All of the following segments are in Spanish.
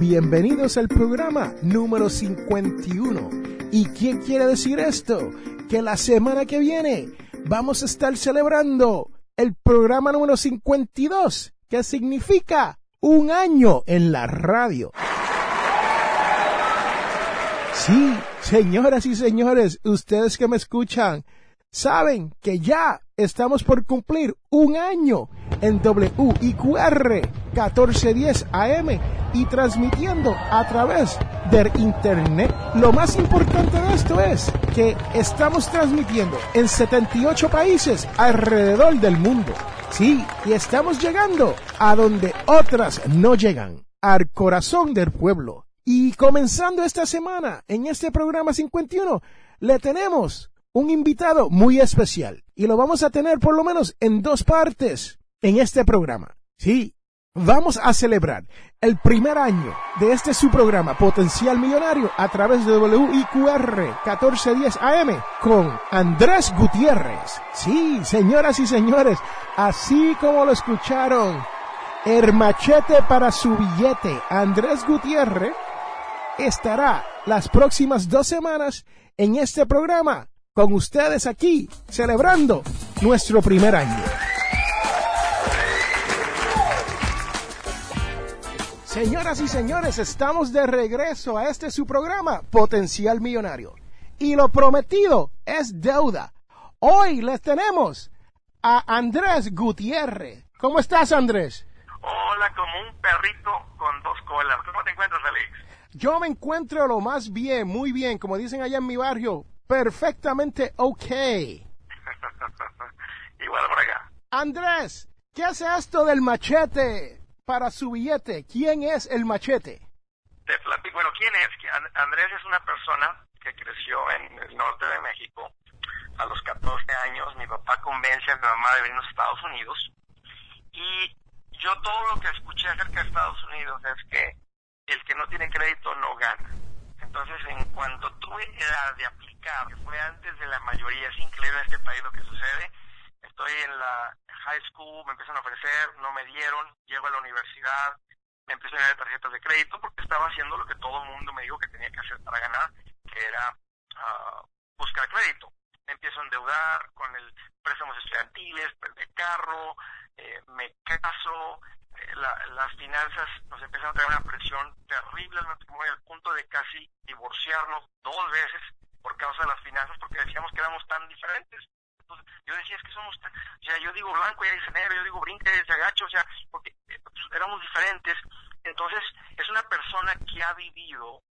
Bienvenidos al programa número 51. ¿Y qué quiere decir esto? Que la semana que viene vamos a estar celebrando el programa número 52, que significa un año en la radio. Sí, señoras y señores, ustedes que me escuchan, saben que ya estamos por cumplir un año en WIQR 1410 AM y transmitiendo a través del Internet. Lo más importante de esto es que estamos transmitiendo en 78 países alrededor del mundo. Sí, y estamos llegando a donde otras no llegan, al corazón del pueblo. Y comenzando esta semana, en este programa 51, le tenemos un invitado muy especial. Y lo vamos a tener por lo menos en dos partes en este programa. Sí, vamos a celebrar el primer año de este su programa Potencial Millonario a través de WIQR 1410 AM con Andrés Gutiérrez. Sí, señoras y señores, así como lo escucharon, el machete para su billete, Andrés Gutiérrez, estará las próximas dos semanas en este programa con ustedes aquí celebrando nuestro primer año. Señoras y señores, estamos de regreso a este su programa Potencial Millonario. Y lo prometido es deuda. Hoy les tenemos a Andrés Gutiérrez. ¿Cómo estás, Andrés? Hola, como un perrito con dos colas. ¿Cómo te encuentras, Alex? Yo me encuentro lo más bien, muy bien, como dicen allá en mi barrio, perfectamente ok. Igual por acá. Andrés, ¿qué hace esto del machete para su billete? ¿Quién es el machete? Te platico. Bueno, ¿quién es? Andrés es una persona que creció en el norte de México. A los 14 años, mi papá convence a mi mamá de venir a Estados Unidos. Y yo todo lo que escuché acerca de Estados Unidos es que el que no tiene crédito no gana. Entonces, en cuanto tuve edad de aplicar, fue antes de la mayoría, es increíble este país lo que sucede, estoy en la high school, me empiezan a ofrecer, no me dieron, llego a la universidad, me empiezo a dar tarjetas de crédito porque estaba haciendo lo que todo el mundo me dijo que tenía que hacer para ganar, que era uh, buscar crédito. Me empiezo a endeudar con el préstamos estudiantiles, de carro, eh, me caso, eh, la, las finanzas nos empiezan a traer una presión terrible al matrimonio al punto de casi divorciarnos dos veces por causa de las finanzas porque decíamos que éramos tan diferentes. Entonces, yo decía, es que somos, o sea, yo digo blanco, ella dice negro, yo digo brinca, ella dice agacho, o sea, porque eh, pues, éramos diferentes. Entonces, es una persona que ha vivido,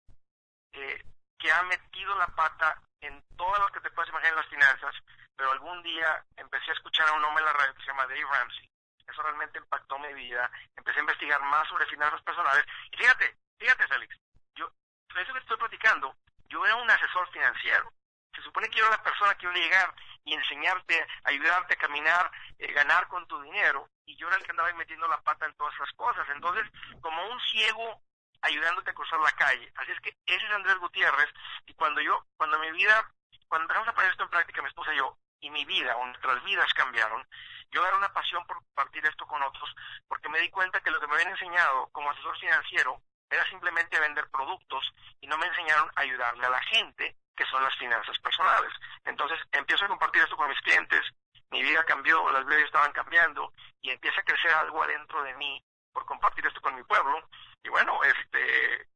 eh, que ha metido la pata en todo lo que te puedes imaginar en las finanzas, pero algún día empecé a escuchar a un hombre en la radio que se llama Dave Ramsey, eso realmente impactó mi vida, empecé a investigar más sobre finanzas personales, y fíjate, fíjate Félix, yo, eso que estoy platicando, yo era un asesor financiero, se supone que yo era la persona que iba a llegar y enseñarte, ayudarte a caminar, eh, ganar con tu dinero, y yo era el que andaba metiendo la pata en todas esas cosas, entonces, como un ciego ayudándote a cruzar la calle, así es que ese es Andrés Gutiérrez, y cuando yo, cuando mi vida, cuando empezamos a poner esto en práctica, mi esposa y yo, y mi vida, o nuestras vidas cambiaron, yo era una pasión por compartir esto con otros, porque me di cuenta que lo que me habían enseñado como asesor financiero era simplemente vender productos y no me enseñaron a ayudarle a la gente, que son las finanzas personales. Entonces empiezo a compartir esto con mis clientes, mi vida cambió, las vidas estaban cambiando y empieza a crecer algo adentro de mí por compartir esto con mi pueblo. Y bueno, este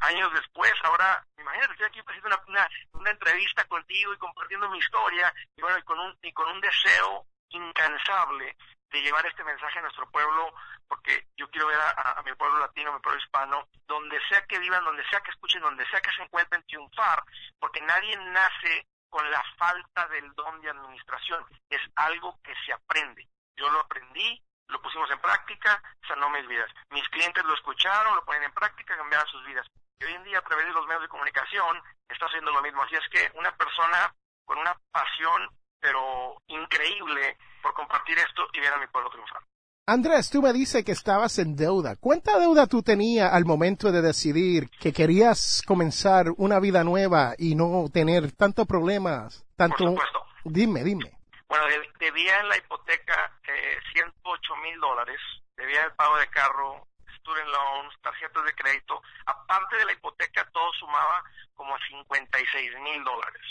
años después, ahora, imagínate, estoy aquí haciendo una, una, una, entrevista contigo y compartiendo mi historia, y bueno, y con un, y con un deseo incansable de llevar este mensaje a nuestro pueblo, porque yo quiero ver a, mi pueblo latino, a mi pueblo hispano, donde sea que vivan, donde sea que escuchen, donde sea que se encuentren, triunfar, porque nadie nace con la falta del don de administración, es algo que se aprende. Yo lo aprendí, lo pusimos en práctica, sanó mis vidas. Mis clientes lo escucharon, lo ponen en práctica, cambiaron sus vidas. Y hoy en día, a través de los medios de comunicación, está haciendo lo mismo. Así es que una persona con una pasión, pero increíble, por compartir esto y ver a mi pueblo triunfar. Andrés, tú me dices que estabas en deuda. ¿Cuánta deuda tú tenías al momento de decidir que querías comenzar una vida nueva y no tener tantos problemas? Tanto... Por supuesto. Dime, dime. Bueno, debía en la hipoteca eh, 108 mil dólares, debía el pago de carro, student loans, tarjetas de crédito. Aparte de la hipoteca, todo sumaba como 56 mil dólares.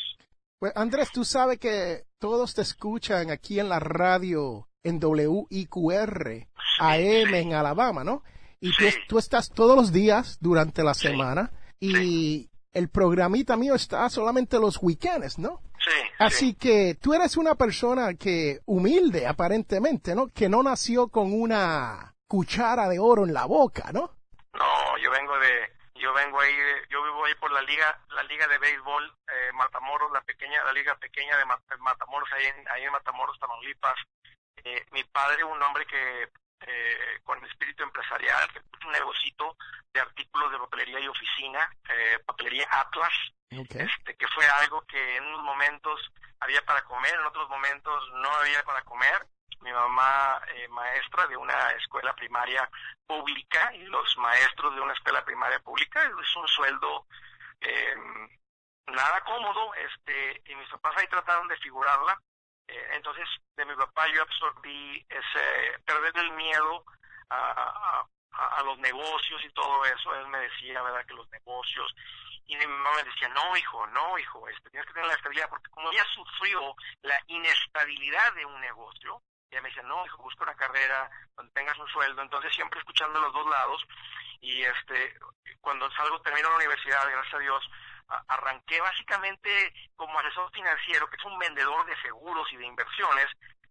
Pues Andrés, tú sabes que todos te escuchan aquí en la radio en WIQR AM en Alabama, ¿no? Y tú, estás todos los días durante la semana y el programita mío está solamente los weekends, ¿no? Sí, Así sí. que tú eres una persona que humilde aparentemente, ¿no? Que no nació con una cuchara de oro en la boca, ¿no? No, yo vengo de, yo vengo ahí, yo vivo ahí por la liga, la liga de béisbol Matamoros, la pequeña, la liga pequeña de Mat- Matamoros, ahí en, ahí en Matamoros, Tamaulipas. Eh, mi padre, un hombre que eh, con espíritu empresarial, que puso un negocito de artículos de papelería y oficina, eh, papelería Atlas, este, que fue algo que en unos momentos había para comer, en otros momentos no había para comer. Mi mamá, eh, maestra de una escuela primaria pública, y los maestros de una escuela primaria pública es un sueldo eh, nada cómodo, este, y mis papás ahí trataron de figurarla. Eh, entonces, de mi papá yo absorbí ese, perder el miedo a, a, los negocios y todo eso. Él me decía, ¿verdad?, que los negocios y mi mamá me decía, no, hijo, no, hijo, este, tienes que tener la estabilidad, porque como ella sufrió la inestabilidad de un negocio, ella me decía, no, hijo, busca una carrera donde tengas un sueldo, entonces siempre escuchando los dos lados, y este, cuando salgo, termino la universidad, gracias a Dios, arranqué básicamente como asesor financiero, que es un vendedor de seguros y de inversiones,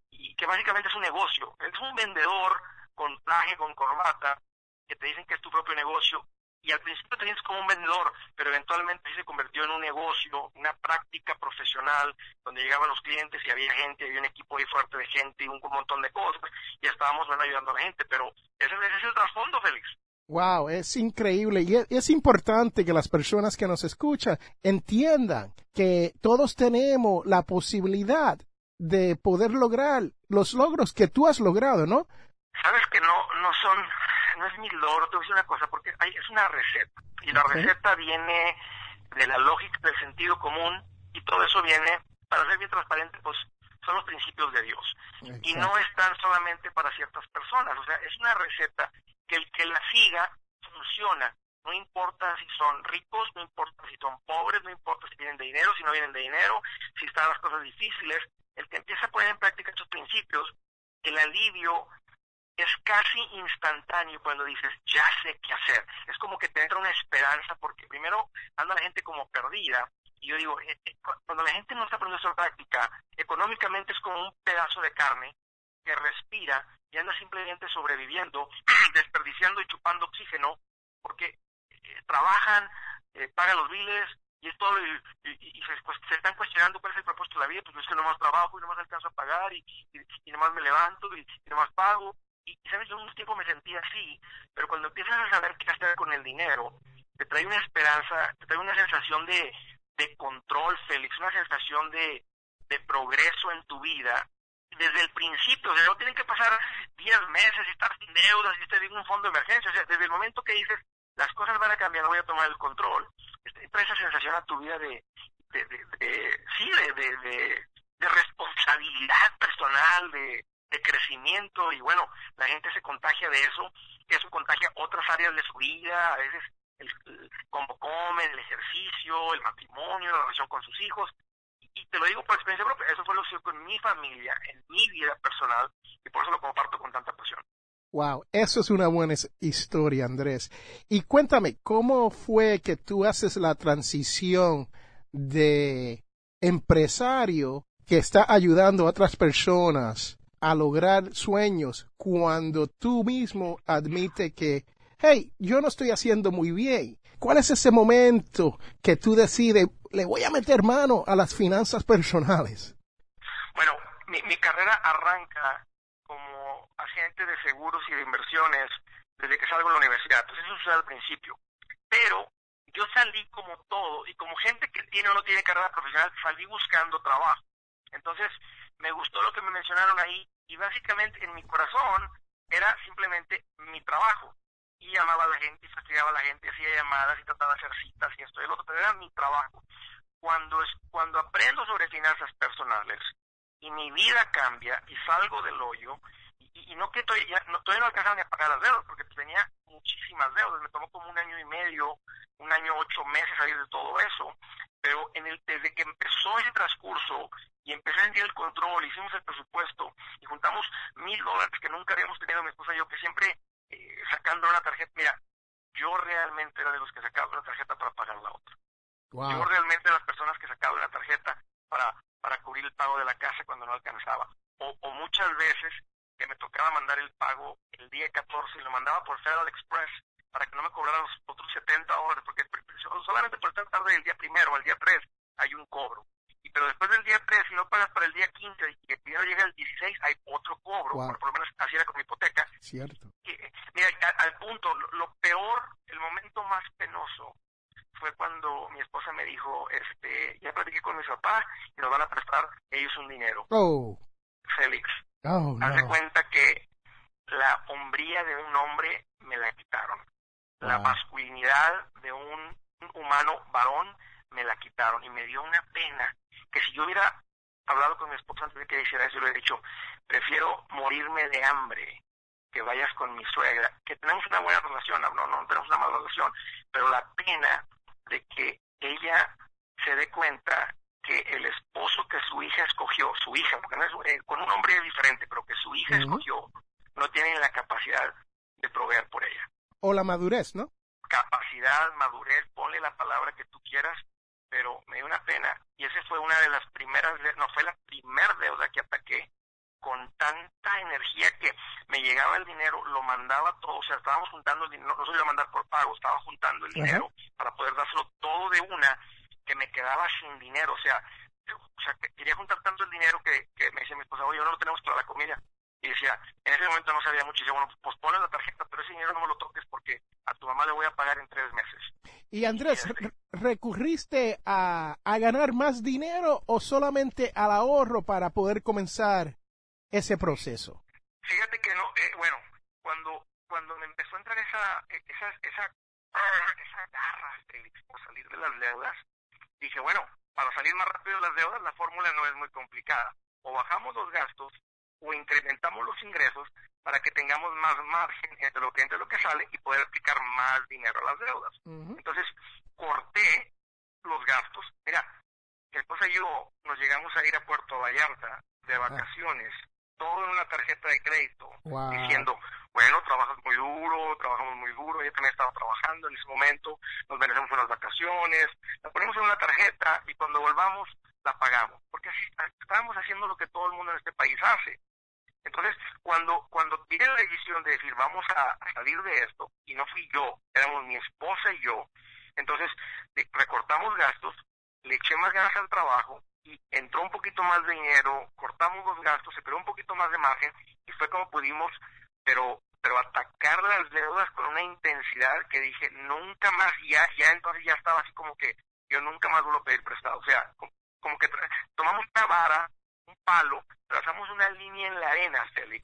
y que básicamente es un negocio, es un vendedor con traje, con corbata, que te dicen que es tu propio negocio, y al principio te sientes como un vendedor, pero eventualmente se convirtió en un negocio, una práctica profesional, donde llegaban los clientes y había gente, había un equipo ahí fuerte de gente y un montón de cosas, y estábamos bueno, ayudando a la gente, pero ese, ese es el trasfondo, Félix. Wow, es increíble y es, es importante que las personas que nos escuchan entiendan que todos tenemos la posibilidad de poder lograr los logros que tú has logrado, ¿no? Sabes que no, no son, no es mi logro, te voy a decir una cosa, porque hay, es una receta, y la receta viene de la lógica, del sentido común, y todo eso viene, para ser bien transparente, pues son los principios de Dios. y no están solamente para ciertas personas. O sea, es una receta que el que la siga funciona. No importa si son ricos, no importa si son pobres, no importa si vienen de dinero, si no vienen de dinero, si están las cosas difíciles. El que empieza a poner en práctica estos principios, el alivio es casi instantáneo cuando dices, ya sé qué hacer. Es como que te entra una esperanza porque primero anda la gente como perdida. Y yo digo, eh, eh, cu- cuando la gente no está poniendo en práctica, económicamente es como un pedazo de carne que respira y anda simplemente sobreviviendo, desperdiciando y chupando oxígeno, porque eh, trabajan, eh, pagan los biles y es todo, y, y- se, pues, se están cuestionando cuál es el propósito de la vida, pues es que nomás trabajo y nomás alcanzo a pagar y, y, nomás me levanto y, y nomás pago. Y, sabes, yo un tiempo me sentía así, pero cuando empiezas a saber qué hacer con el dinero, te trae una esperanza, te trae una sensación de, de control, Félix, una sensación de, de progreso en tu vida desde el principio, o sea, no tienen que pasar 10 meses y estar sin deudas y estar en un fondo de emergencia, o sea, desde el momento que dices, las cosas van a cambiar, voy a tomar el control, este, trae esa sensación a tu vida de, de, de, de sí, de, responsabilidad personal, de, crecimiento, y bueno, la gente se contagia de eso, eso contagia otras áreas de su vida, a veces el, el cómo comen, el ejercicio, el matrimonio, la relación con sus hijos, y te lo digo por experiencia propia, eso fue lo que hice con mi familia, en mi vida personal, y por eso lo comparto con tanta pasión. Wow, eso es una buena historia, Andrés. Y cuéntame, ¿cómo fue que tú haces la transición de empresario que está ayudando a otras personas a lograr sueños cuando tú mismo admite que, hey, yo no estoy haciendo muy bien? ¿Cuál es ese momento que tú decides, le voy a meter mano a las finanzas personales? Bueno, mi, carrera arranca agente de seguros y de inversiones desde que salgo de la universidad. Entonces eso sucede al principio. Pero yo salí como todo y como gente que tiene o no tiene carrera profesional, salí buscando trabajo. Entonces me gustó lo que me mencionaron ahí y básicamente en mi corazón era simplemente mi trabajo. Y llamaba a la gente y fastidiaba a la gente, hacía llamadas y trataba de hacer citas y esto y lo otro, pero era mi trabajo. Cuando, es, cuando aprendo sobre finanzas personales y mi vida cambia y salgo del hoyo, y, no que todavía no, todavía no alcanzaba ni a pagar las deudas, porque tenía muchísimas deudas, me tomó como un año y medio, un año ocho meses salir de todo eso, pero en el, desde que empezó ese transcurso y empecé a sentir el control, hicimos el presupuesto y juntamos mil dólares que nunca habíamos tenido mi esposa y yo, que siempre eh, sacando una tarjeta, mira, yo realmente era de los que sacaba una tarjeta para pagar la otra. Yo realmente era de las personas que sacaba una tarjeta para, para cubrir el pago de la casa cuando no alcanzaba. O, o muchas veces que me tocaba mandar el pago el día 14 y lo mandaba por Federal Express para que no me cobraran los otros 70 dólares, porque solamente por estar tarde el día primero o el día 3 hay un cobro. Y pero después del día 3, si no pagas para el día 15 y el dinero llega el 16, hay otro cobro. Por, lo menos así era con mi hipoteca. Cierto. mira, al, punto, lo, peor, el momento más penoso fue cuando mi esposa me dijo, este, ya platiqué con mis papás y nos van a prestar ellos un dinero. Oh. Félix, Oh, Haz de cuenta que la hombría de un hombre me la quitaron. La masculinidad de un humano varón me la quitaron y me dio una pena que si yo hubiera hablado con mi esposa antes de que hiciera eso, le hubiera dicho, prefiero morirme de hambre que vayas con mi suegra, que tenemos una buena relación, no, no, no tenemos una mala relación, pero la pena de que ella se dé cuenta que el esposo que su hija escogió, su hija, porque no es, eh, con un hombre diferente, pero que su hija escogió, no tiene la capacidad de proveer por ella. O la madurez, ¿no? Capacidad, madurez, ponle la palabra que tú quieras, pero me dio una pena. Y esa fue una de las primeras, no fue la primera deuda que ataqué con tanta energía que me llegaba el dinero, lo mandaba todo, o sea, estábamos juntando el dinero, no se iba a mandar por pago, estaba juntando el dinero para poder dárselo todo de una que me quedaba sin dinero, o sea, o sea quería juntar tanto el dinero que, que me decía mi esposa, oye, ahora no tenemos para la comida. Y decía, en ese momento no sabía mucho, y decía, bueno, pues ponle la tarjeta, pero ese dinero no me lo toques porque a tu mamá le voy a pagar en tres meses. Y Andrés, ¿recurriste a, a ganar más dinero o solamente al ahorro para poder comenzar ese proceso? Fíjate que no, eh, bueno, cuando cuando me empezó a entrar esa esa esa, esa garra por salir de las deudas, dije, bueno, para salir más rápido de las deudas, la fórmula no es muy complicada. O bajamos los gastos o incrementamos los ingresos para que tengamos más margen entre lo que entra y lo que sale y poder aplicar más dinero a las deudas. Entonces, corté los gastos. Mira, mi esposa y yo nos llegamos a ir a Puerto Vallarta de vacaciones, todo en una tarjeta de crédito, diciendo, bueno, trabajas muy duro, trabajamos muy duro, yo también estaba trabajando en ese momento, nos merecemos unas vacaciones, la ponemos en una tarjeta y cuando volvamos la pagamos, porque así estábamos haciendo lo que todo el mundo en este país hace. Entonces, cuando cuando tiene la decisión de decir vamos a, salir de esto, y no fui yo, éramos mi esposa y yo, entonces recortamos gastos, le eché más ganas al trabajo, y entró un poquito más de dinero, cortamos los gastos, se creó un poquito más de margen, y fue como pudimos pero pero atacar las deudas con una intensidad que dije nunca más ya ya entonces ya estaba así como que yo nunca más vuelvo a pedir prestado o sea como, que tomamos una vara un palo trazamos una línea en la arena Félix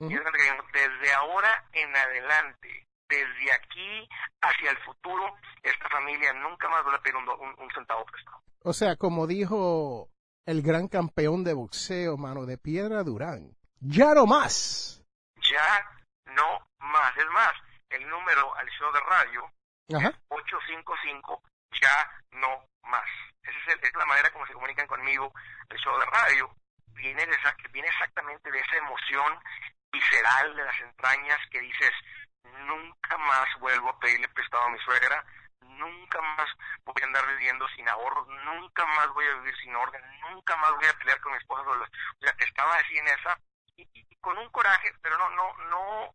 y desde ahora en adelante desde aquí hacia el futuro esta familia nunca más vuelve a pedir un, un centavo prestado o sea como dijo el gran campeón de boxeo mano de piedra Durán ya no más ya no más. Es más, el número al show de radio, 855, ya no más. Esa es, la manera como se comunican conmigo el show de radio. Viene, de, viene exactamente de esa emoción visceral de las entrañas que dices, nunca más vuelvo a pedirle prestado a mi suegra, nunca más voy a andar viviendo sin ahorros, nunca más voy a vivir sin orden, nunca más voy a pelear con mi esposa. O sea, estaba así en esa y, y, con un coraje, pero no, no, no,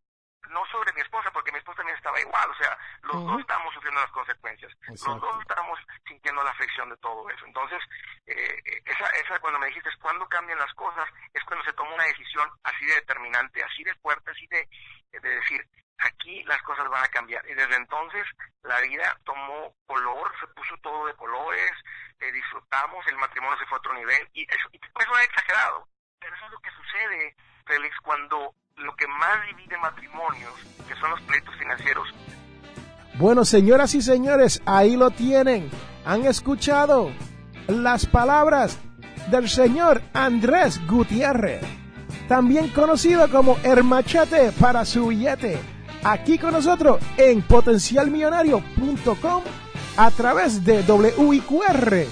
no sobre mi esposa, porque mi esposa también estaba igual, o sea, los dos estábamos sufriendo las consecuencias, los dos estábamos sintiendo la afección de todo eso. Entonces, eh, esa, esa cuando me dijiste cuándo cambian las cosas, es cuando se toma una decisión así de determinante, así de fuerte, así de, de decir, aquí las cosas van a cambiar. Y desde entonces la vida tomó color, se puso todo de colores, eh, disfrutamos, el matrimonio se fue a otro nivel, y eso, y eso es exagerado, pero eso es lo que sucede, Félix, cuando lo que más divide matrimonios, que son los pleitos financieros. Bueno, señoras y señores, ahí lo tienen. Han escuchado las palabras del señor Andrés Gutiérrez, también conocido como Hermachete para su billete, aquí con nosotros en potencialmillonario.com a través de WIQR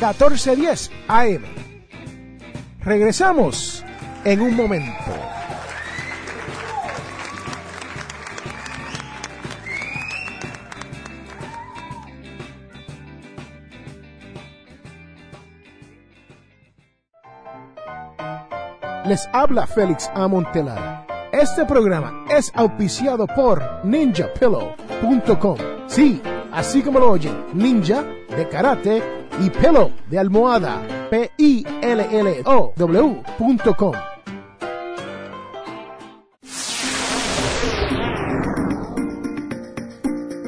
1410 AM. Regresamos en un momento. Les habla Félix Amontelar. Este programa es auspiciado por ninjapillow.com. Sí, así como lo oyen, ninja de karate y pillow de almohada. P-I-L-L-O-W.com.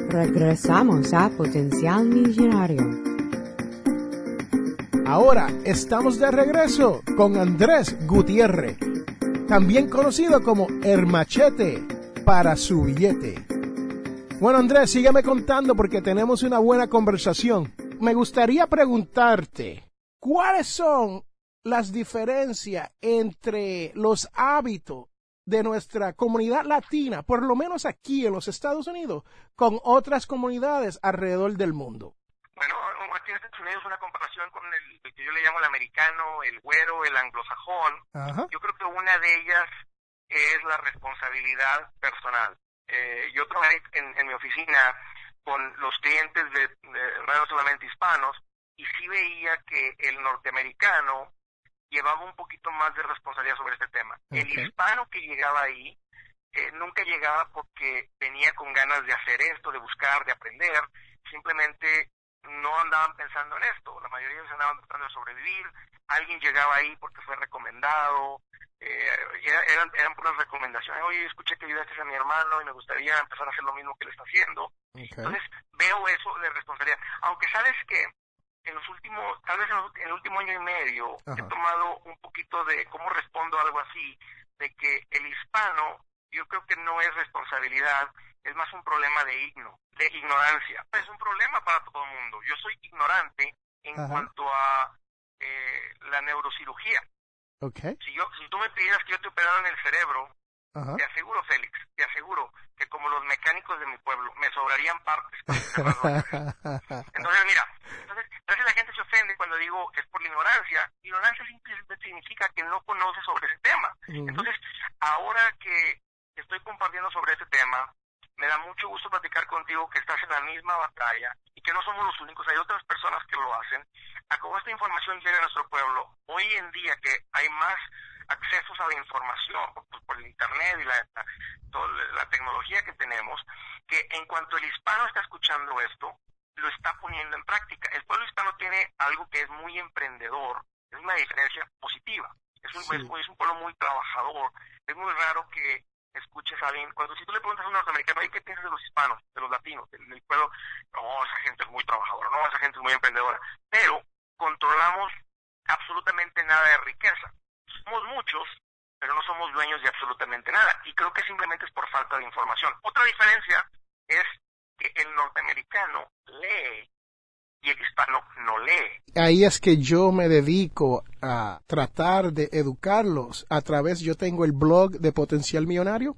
Regresamos a Potencial Millonario. Ahora estamos de regreso con Andrés Gutiérrez, también conocido como Hermachete para su billete. Bueno Andrés, sígueme contando porque tenemos una buena conversación. Me gustaría preguntarte, ¿cuáles son las diferencias entre los hábitos de nuestra comunidad latina, por lo menos aquí en los Estados Unidos, con otras comunidades alrededor del mundo? Bueno, Estados Unidos una comparación con el, que yo le llamo el americano, el güero, el anglosajón. Yo creo que una de ellas es la responsabilidad personal. Eh, yo trabajé en, mi oficina con los clientes de, de solamente hispanos y sí veía que el norteamericano llevaba un poquito más de responsabilidad sobre este tema. El hispano que llegaba ahí eh, nunca llegaba porque venía con ganas de hacer esto, de buscar, de aprender, simplemente no andaban pensando en esto, la mayoría de ellos andaban tratando de sobrevivir, alguien llegaba ahí porque fue recomendado, eh, eran, eran puras recomendaciones, oye, escuché que ayudaste a mi hermano y me gustaría empezar a hacer lo mismo que él está haciendo. Entonces veo eso de responsabilidad, aunque sabes que en los últimos, tal vez en, el último año y medio, he tomado un poquito de cómo respondo a algo así, de que el hispano, yo creo que no es responsabilidad, es más un problema de igno, de ignorancia. Es un problema para todo el mundo. Yo soy ignorante en cuanto a eh, la neurocirugía. Okay. Si, yo, si tú me pidieras que yo te operara en el cerebro, te aseguro, Félix, te aseguro que como los mecánicos de mi pueblo, me sobrarían partes. entonces, mira, entonces, entonces la gente se ofende cuando digo que es por la ignorancia. Ignorancia simplemente significa que no conoce sobre ese tema. Entonces, ahora que estoy compartiendo sobre este tema, me da mucho gusto platicar contigo que estás en la misma batalla y que no somos los únicos, hay otras personas que lo hacen. A cómo esta información llega a nuestro pueblo, hoy en día que hay más accesos a la información por, por el Internet y la, toda la tecnología que tenemos, que en cuanto el hispano está escuchando esto, lo está poniendo en práctica. El pueblo hispano tiene algo que es muy emprendedor, es una diferencia positiva. Es un, es, un pueblo muy trabajador. Es muy raro que escuches a alguien, cuando si tú le preguntas a un norteamericano, ¿qué piensas de los hispanos, de los latinos, del, del pueblo? No, esa gente es muy trabajadora, no, esa gente es muy emprendedora. Pero controlamos absolutamente nada de riqueza somos muchos, pero no somos dueños de absolutamente nada. Y creo que simplemente es por falta de información. Otra diferencia es que el norteamericano lee y el hispano no lee. Ahí es que yo me dedico a tratar de educarlos a través, yo tengo el blog de Potencial Millonario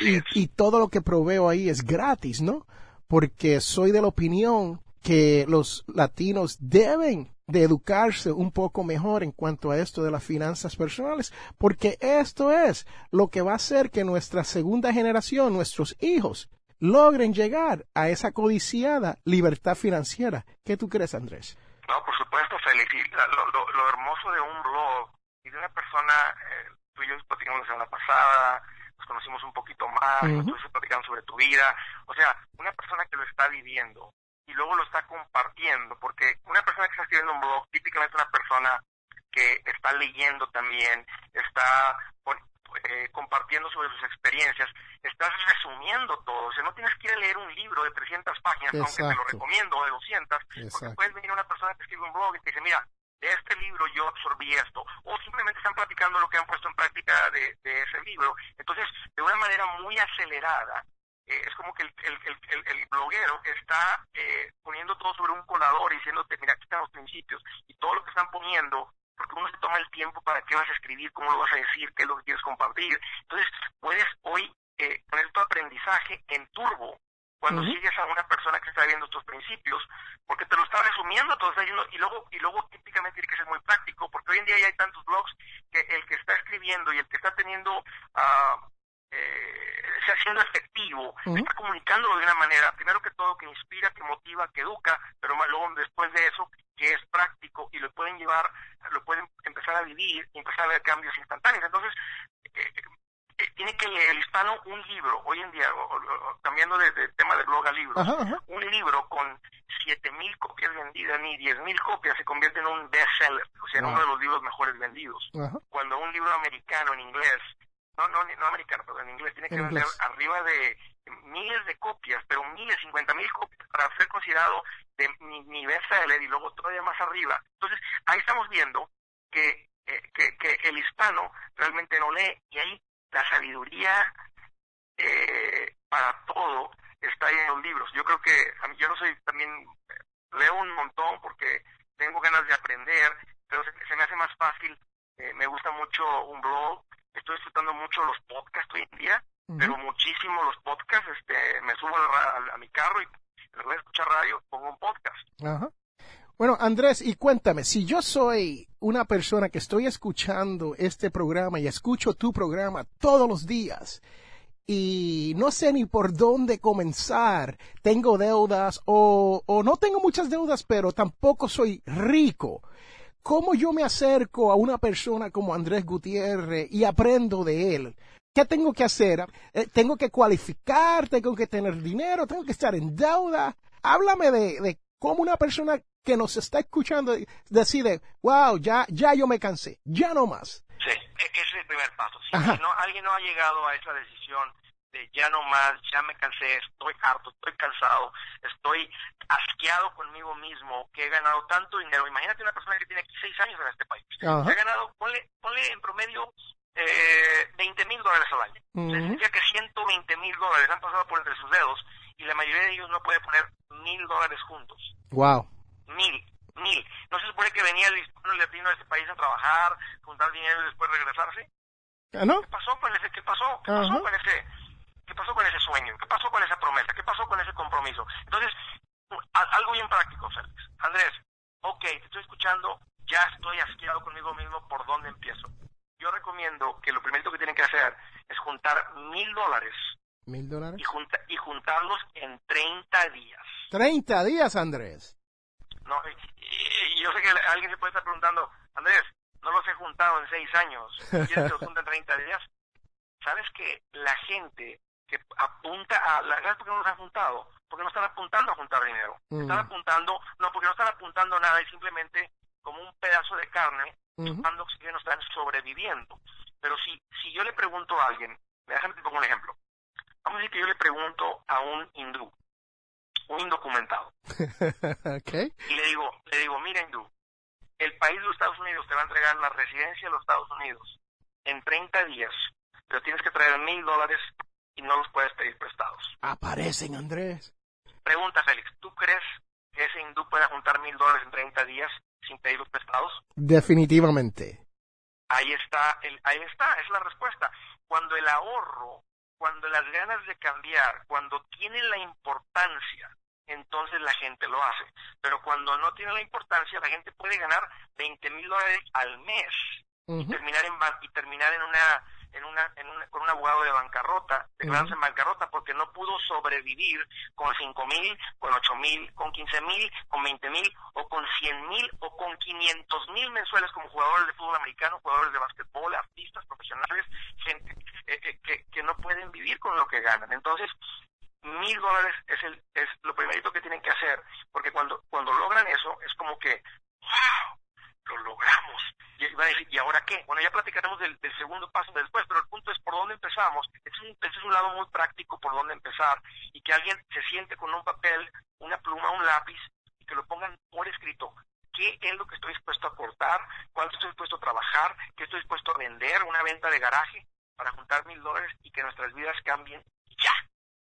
y, y todo lo que proveo ahí es gratis, ¿no? Porque soy de la opinión que los latinos deben de educarse un poco mejor en cuanto a esto de las finanzas personales, porque esto es lo que va a hacer que nuestra segunda generación, nuestros hijos, logren llegar a esa codiciada libertad financiera. ¿Qué tú crees, Andrés? No, por supuesto, Félix. lo, hermoso de un blog y de una persona, eh, tú y yo platicamos la semana pasada, nos conocimos un poquito más, uh platicamos sobre tu vida. O sea, una persona que lo está viviendo, y luego lo está compartiendo, porque una persona que está escribiendo un blog, típicamente una persona que está leyendo también, está eh, compartiendo sobre sus experiencias, estás resumiendo todo, o sea, no tienes que ir a leer un libro de 300 páginas, aunque te lo recomiendo, de 200, porque puedes venir una persona que escribe un blog y te dice, mira, de este libro yo absorbí esto, o simplemente están platicando lo que han puesto en práctica de, de ese libro. Entonces, de una manera muy acelerada, eh, es como que el, el, el, bloguero está eh, poniendo todo sobre un colador y diciéndote, mira, aquí están los principios y todo lo que están poniendo, porque uno se toma el tiempo para qué vas a escribir, cómo lo vas a decir, qué es lo que quieres compartir. Entonces, puedes hoy eh, poner tu aprendizaje en turbo cuando sigues a una persona que está viendo tus principios, porque te lo está resumiendo, diciendo, y luego, y luego típicamente tiene que ser muy práctico, porque hoy en día ya hay tantos blogs que el que está escribiendo y el que está teniendo uh, eh, siendo efectivo, está comunicándolo de una manera, primero que todo, que inspira, que motiva, que educa, pero luego después de eso, que es práctico y lo pueden llevar, lo pueden empezar a vivir y empezar a ver cambios instantáneos. Entonces, eh, eh, tiene que leer el hispano un libro, hoy en día, cambiando de, tema de blog a libro, un libro con 7.000 copias vendidas ni 10.000 copias se convierte en un bestseller, o sea, en uno de los libros mejores vendidos. Cuando un libro americano en inglés no, no, no americano, pero en inglés, tiene que vender arriba de miles de copias, pero miles, cincuenta mil copias para ser considerado de nivel seller y luego todavía más arriba. Entonces, ahí estamos viendo que, eh, que, que, el hispano realmente no lee y ahí la sabiduría eh, para todo está ahí en los libros. Yo creo que yo no soy también, leo un montón porque tengo ganas de aprender, pero se, me hace más fácil, eh, me gusta mucho un blog, estoy disfrutando mucho los podcasts hoy en día, pero muchísimo los podcasts, este, me subo a, mi carro y en lugar de escuchar radio, pongo un podcast. Bueno, Andrés, y cuéntame, si yo soy una persona que estoy escuchando este programa y escucho tu programa todos los días, y no sé ni por dónde comenzar, tengo deudas o, o no tengo muchas deudas, pero tampoco soy rico. ¿Cómo yo me acerco a una persona como Andrés Gutiérrez y aprendo de él? ¿Qué tengo que hacer? Eh, ¿Tengo que cualificar? ¿Tengo que tener dinero? ¿Tengo que estar en deuda? Háblame de, de cómo una persona que nos está escuchando decide, wow, ya, ya yo me cansé, ya no más. Sí, e-, ese es el primer paso. Si no, alguien no ha llegado a esa decisión ya no más, ya me cansé, estoy harto, estoy cansado, estoy asqueado conmigo mismo, que he ganado tanto dinero. Imagínate una persona que tiene aquí seis años en este país. que Ha ganado, ponle, ponle en promedio eh, 20 mil dólares al año. Significa que 120 mil dólares han pasado por entre sus dedos y la mayoría de ellos no puede poner mil dólares juntos. Wow. Mil, mil. ¿No se supone que venía el hispano latino de este país a trabajar, juntar dinero y después regresarse? ¿Ah, ¿No? ¿Qué pasó con ese? ¿Qué pasó? ¿Qué pasó con ese? ¿Qué pasó con ese sueño? ¿Qué pasó con esa promesa? ¿Qué pasó con ese compromiso? Entonces, algo bien práctico, Félix. Andrés, ok, te estoy escuchando, ya estoy asqueado conmigo mismo, ¿por dónde empiezo? Yo recomiendo que lo primero que tienen que hacer es juntar mil dólares. ¿Mil dólares? Y, juntarlos en 30 días. ¿30 días, Andrés? No, y, yo sé que alguien se puede estar preguntando, Andrés, no los he juntado en 6 años, ¿quieres que los junten en 30 días? ¿Sabes que la gente que apunta a la ¿sabes por qué no nos han apuntado? Porque no están apuntando a juntar dinero. Mm. Están apuntando, no, porque no están apuntando nada y simplemente como un pedazo de carne, cuando oxígeno están sobreviviendo. Pero si, si yo le pregunto a alguien, déjame te pongo un ejemplo. Vamos a decir que yo le pregunto a un hindú, un indocumentado. Y le digo, le digo, mira hindú, el país de los Estados Unidos te va a entregar la residencia de los Estados Unidos en 30 días, pero tienes que traer mil dólares y no los puedes pedir prestados. Aparecen, Andrés. Pregunta, Félix, ¿tú crees que ese hindú pueda juntar mil dólares en 30 días sin pedirlos prestados? Definitivamente. Ahí está, el, ahí está, es la respuesta. Cuando el ahorro, cuando las ganas de cambiar, cuando tiene la importancia entonces la gente lo hace. Pero cuando no tiene la importancia, la gente puede ganar 20 mil dólares al mes y terminar en y terminar en una en una, en una, con un abogado de bancarrota, declararse en bancarrota porque no pudo sobrevivir con cinco mil, con ocho mil, con quince mil, con veinte mil o con cien mil o con quinientos mil mensuales como jugadores de fútbol americano, jugadores de básquetbol, artistas, profesionales, gente eh, eh, que, que no pueden vivir con lo que ganan. Entonces, mil dólares es, el, es lo primerito que tienen que hacer, porque cuando, cuando logran eso es como que. Y a decir, ¿y ahora qué? Bueno, ya platicaremos del, segundo paso después, pero el punto es por dónde empezamos. Este es, un, este es un lado muy práctico por dónde empezar y que alguien se siente con un papel, una pluma, un lápiz y que lo pongan por escrito. ¿Qué es lo que estoy dispuesto a aportar? ¿Cuánto estoy dispuesto a trabajar? ¿Qué estoy dispuesto a vender? ¿Una venta de garaje? Para juntar mil dólares y que nuestras vidas cambien ya.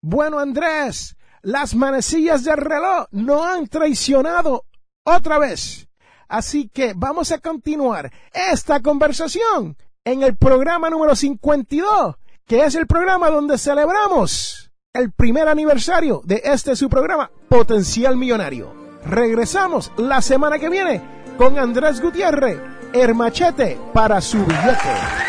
Bueno, Andrés, las manecillas del reloj no han traicionado otra vez. Así que vamos a continuar esta conversación en el programa número 52, que es el programa donde celebramos el primer aniversario de este su programa, Potencial Millonario. Regresamos la semana que viene con Andrés Gutiérrez, Hermachete para su billete.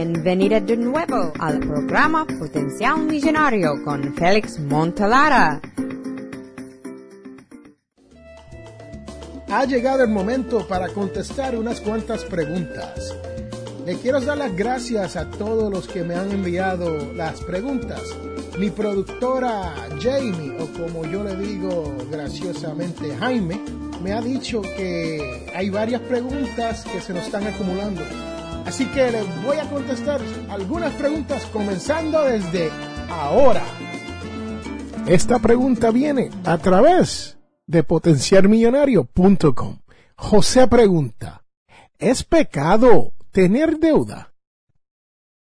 Bienvenida de nuevo al programa Potencial Millonario con Félix Montalara. Ha llegado el momento para contestar unas cuantas preguntas. Le quiero dar las gracias a todos los que me han enviado las preguntas. Mi productora Jamie, o como yo le digo graciosamente Jaime, me ha dicho que hay varias preguntas que se nos están acumulando Así que les voy a contestar algunas preguntas comenzando desde ahora. Esta pregunta viene a través de potenciarmillonario.com. José pregunta, ¿es pecado tener deuda?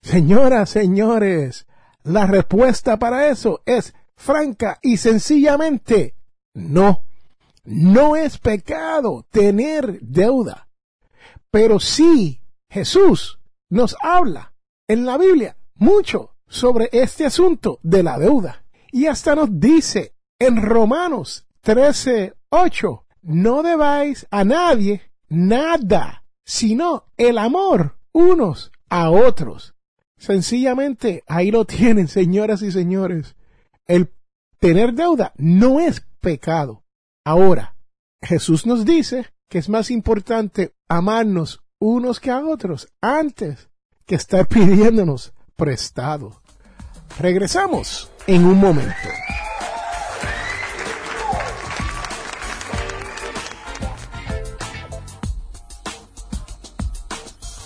Señoras, señores, la respuesta para eso es franca y sencillamente no. No es pecado tener deuda, pero sí Jesús nos habla en la Biblia mucho sobre este asunto de la deuda. Y hasta nos dice en Romanos 13, 8, no debáis a nadie nada, sino el amor unos a otros. Sencillamente, ahí lo tienen, señoras y señores. El tener deuda no es pecado. Ahora, Jesús nos dice que es más importante amarnos unos que a otros antes que estar pidiéndonos prestado. Regresamos en un momento.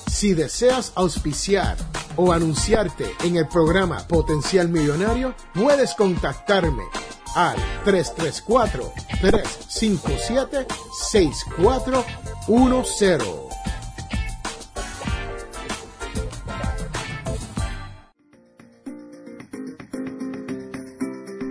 Si deseas auspiciar o anunciarte en el programa Potencial Millonario, puedes contactarme al 334-357-6410.